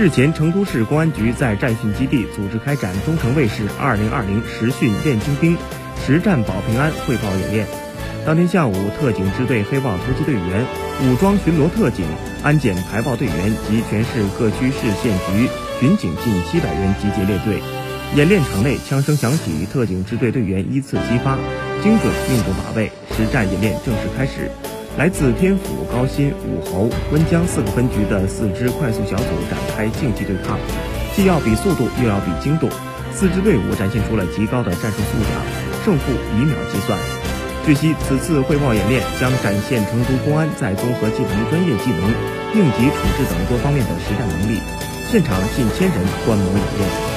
日前，成都市公安局在战训基地组织开展忠诚卫士2020实训练精兵、实战保平安汇报演练。当天下午，特警支队黑豹突击队员、武装巡逻特警、安检排爆队员及全市各区市县局巡警近七百人集结列队。演练场内枪声响起，特警支队队员依次击发，精准命中靶位，实战演练正式开始。来自天府、高新、武侯、温江四个分局的四支快速小组展开竞技对抗，既要比速度，又要比精度。四支队伍展现出了极高的战术素养，胜负以秒计算。据悉，此次汇报演练将展现成都公安在综合技能、专业技能、应急处置等多方面的实战能力。现场近千人观摩演练。